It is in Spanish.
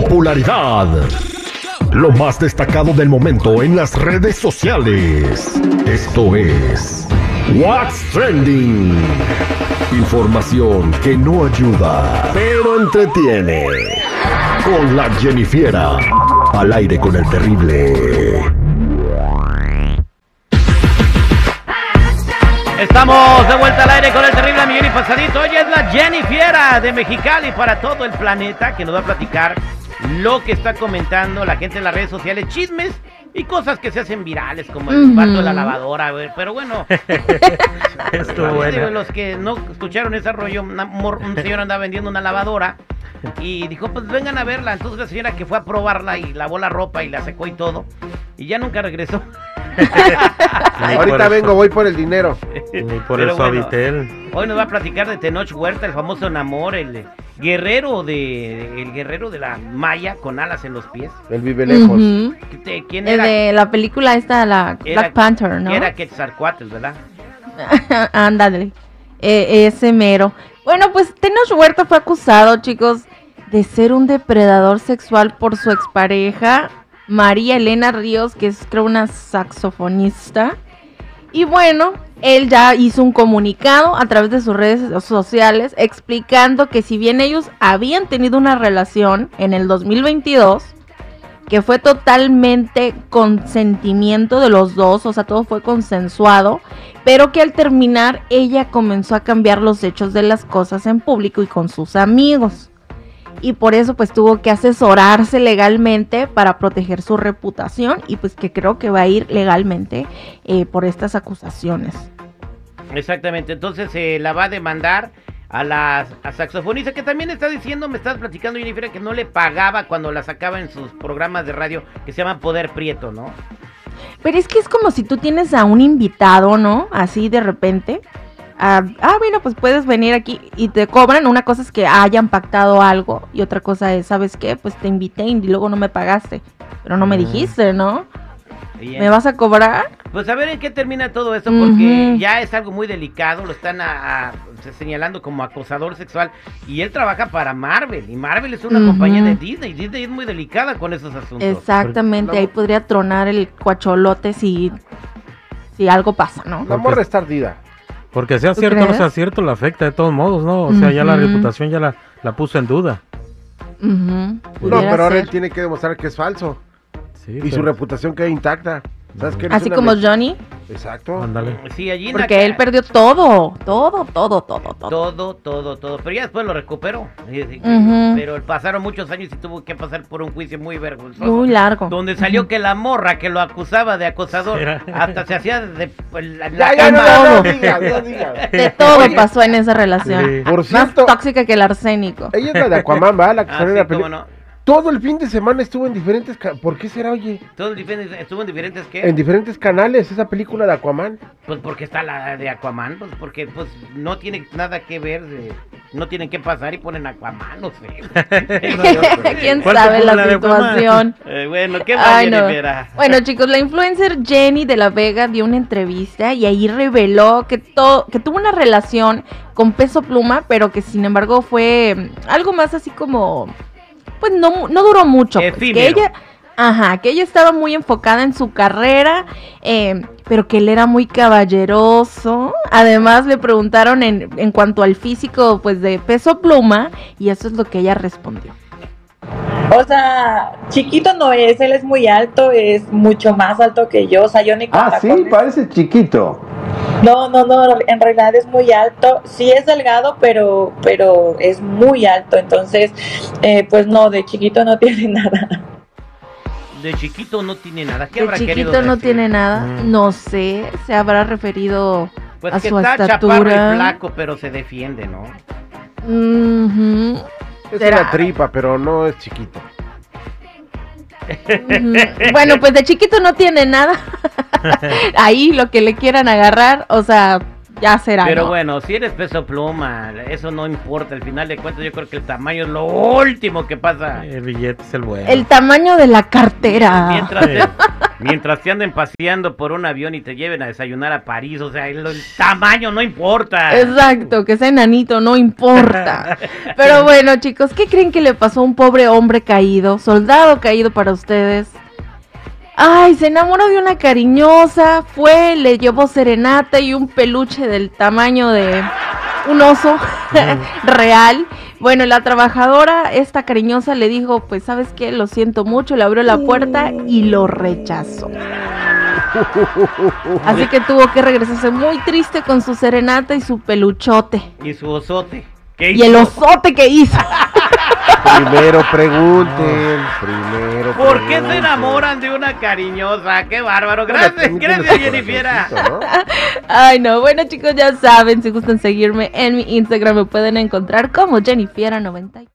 Popularidad. Lo más destacado del momento en las redes sociales. Esto es What's Trending. Información que no ayuda, pero entretiene. Con la Jennifiera. Al aire con el terrible. Estamos de vuelta al aire con el terrible millón y pasadito. Hoy es la Jenny Fiera de Mexicali para todo el planeta que nos va a platicar lo que está comentando la gente en las redes sociales, chismes y cosas que se hacen virales como el Ujú. parto de la lavadora, pero bueno. Buena. los que no escucharon ese rollo, un señor andaba vendiendo una lavadora y dijo, pues vengan a verla. Entonces la señora que fue a probarla y lavó la ropa y la secó y todo, y ya nunca regresó. Ahorita vengo, voy por el dinero. Ni por Pero el bueno. suavitel. Hoy nos va a platicar de Tenoch Huerta, el famoso Namor, el guerrero de el guerrero de la Maya con alas en los pies. El vive lejos. ¿Quién- ¿Quién El era? de la película esta, la Era- Black Panther, ¿no? Era Quetzalcoatl, ¿verdad? Ándale. Eh, ese mero. Bueno, pues Tenoch Huerta fue acusado, chicos, de ser un depredador sexual por su expareja, María Elena Ríos, que es creo una saxofonista. Y bueno, él ya hizo un comunicado a través de sus redes sociales explicando que si bien ellos habían tenido una relación en el 2022, que fue totalmente consentimiento de los dos, o sea, todo fue consensuado, pero que al terminar ella comenzó a cambiar los hechos de las cosas en público y con sus amigos. Y por eso pues tuvo que asesorarse legalmente para proteger su reputación y pues que creo que va a ir legalmente eh, por estas acusaciones. Exactamente, entonces se la va a demandar a la a saxofonista que también está diciendo, me estás platicando Jennifer, que no le pagaba cuando la sacaba en sus programas de radio que se llaman Poder Prieto, ¿no? Pero es que es como si tú tienes a un invitado, ¿no? Así de repente. Ah, ah, bueno, pues puedes venir aquí y te cobran. Una cosa es que hayan pactado algo y otra cosa es, ¿sabes qué? Pues te invité y luego no me pagaste. Pero no me Mm. dijiste, ¿no? ¿Me vas a cobrar? Pues a ver en qué termina todo esto, porque ya es algo muy delicado, lo están a- a- se- señalando como acosador sexual y él trabaja para Marvel y Marvel es una compañía de Disney, Disney es muy delicada con esos asuntos. Exactamente, ahí podría tronar el cuacholote si, si algo pasa, ¿no? La morra está ardida. Porque sea ¿Tú cierto o no sea cierto, la afecta de todos modos, ¿no? O sea, ya la reputación ya la, la puso en duda. No, pero ahora él tiene que demostrar que es falso. Sí, Y su reputación queda intacta. ¿Sabes qué? Eres Así como Johnny, Exacto. Ándale. Sí, allí porque acá- él perdió todo, todo, todo, todo, todo. todo, todo, todo, pero ya después lo recuperó. Ujú. Pero pasaron muchos años y tuvo que pasar por un juicio muy vergonzoso. Muy largo. Donde salió que la morra que lo acusaba de acosador hasta se hacía de pues, la, la Ya, ya, no, no. De todo Oye, pasó en esa relación. Sí. Por Más cierto, tóxica que el arsénico. ella es la de Aquaman, ¿va? La que Ah, sí, la película. no. Todo el fin de semana estuvo en diferentes... ca- ¿Por qué será, oye? Todo en diferentes- estuvo en diferentes qué? En diferentes canales, esa película de Aquaman. Pues porque está la de Aquaman, pues porque pues no tiene nada que ver, eh, no tienen que pasar y ponen Aquaman, no sé. ¿Quién ¿Cuál te sabe la, la de Aquaman? situación? Eh, bueno, ¿qué Ay, más no. Jennifer? Bueno, chicos, la influencer Jenny de la Vega dio una entrevista y ahí reveló que, to- que tuvo una relación con Peso Pluma, pero que sin embargo fue mm, algo más así como, pues no, mu- no duró mucho. pues, que ella, ajá, que ella estaba muy enfocada en su carrera, eh, pero que él era muy caballeroso. Además le preguntaron en, en cuanto al físico, pues de Peso Pluma, y eso es lo que ella respondió. O sea, chiquito no es, él es muy alto, es mucho más alto que yo, o sea, yo ni Ah, sí, parece chiquito. No, no, no, en realidad es muy alto, sí es delgado, pero, pero es muy alto, entonces, eh, pues no, de chiquito no tiene nada. De chiquito no tiene nada. ¿Qué De habrá querido chiquito no decir? tiene nada, Mm. no sé, se habrá referido Pues a que su está chaparro estatura. y flaco, pero se defiende, ¿no? Ujú, Es ¿Será? una tripa, pero no es chiquito. Bueno, pues de chiquito no tiene nada. Ahí lo que le quieran agarrar, o sea, ya será. Pero ¿no? bueno, si eres peso pluma, eso no importa. Al final de cuentas, yo creo que el tamaño es lo último que pasa. El billete es el bueno. El tamaño de la cartera. Mientras, Sí. Mientras te anden paseando por un avión y te lleven a desayunar a París, o sea, el, el tamaño no importa. Exacto, que sea enanito, no importa. Pero bueno, chicos, ¿qué creen que le pasó a un pobre hombre caído, soldado caído para ustedes? Ay, se enamoró de una cariñosa, fue, le llevó serenata y un peluche del tamaño de un oso real. Bueno, la trabajadora, esta cariñosa, le dijo, pues sabes qué, lo siento mucho, le abrió la puerta y lo rechazó. Así que tuvo que regresarse muy triste con su serenata y su peluchote. Y su osote. ¿Qué Y el hizo? osote que hizo. Primero pregunten, primero ¿Por qué se pregunten. enamoran de una cariñosa? ¡Qué bárbaro! Bueno, Gracias, tiene gracias, ¿no? Ay, no. Bueno, chicos, ya saben, si gustan seguirme en mi Instagram, me pueden encontrar como Jennifiera90.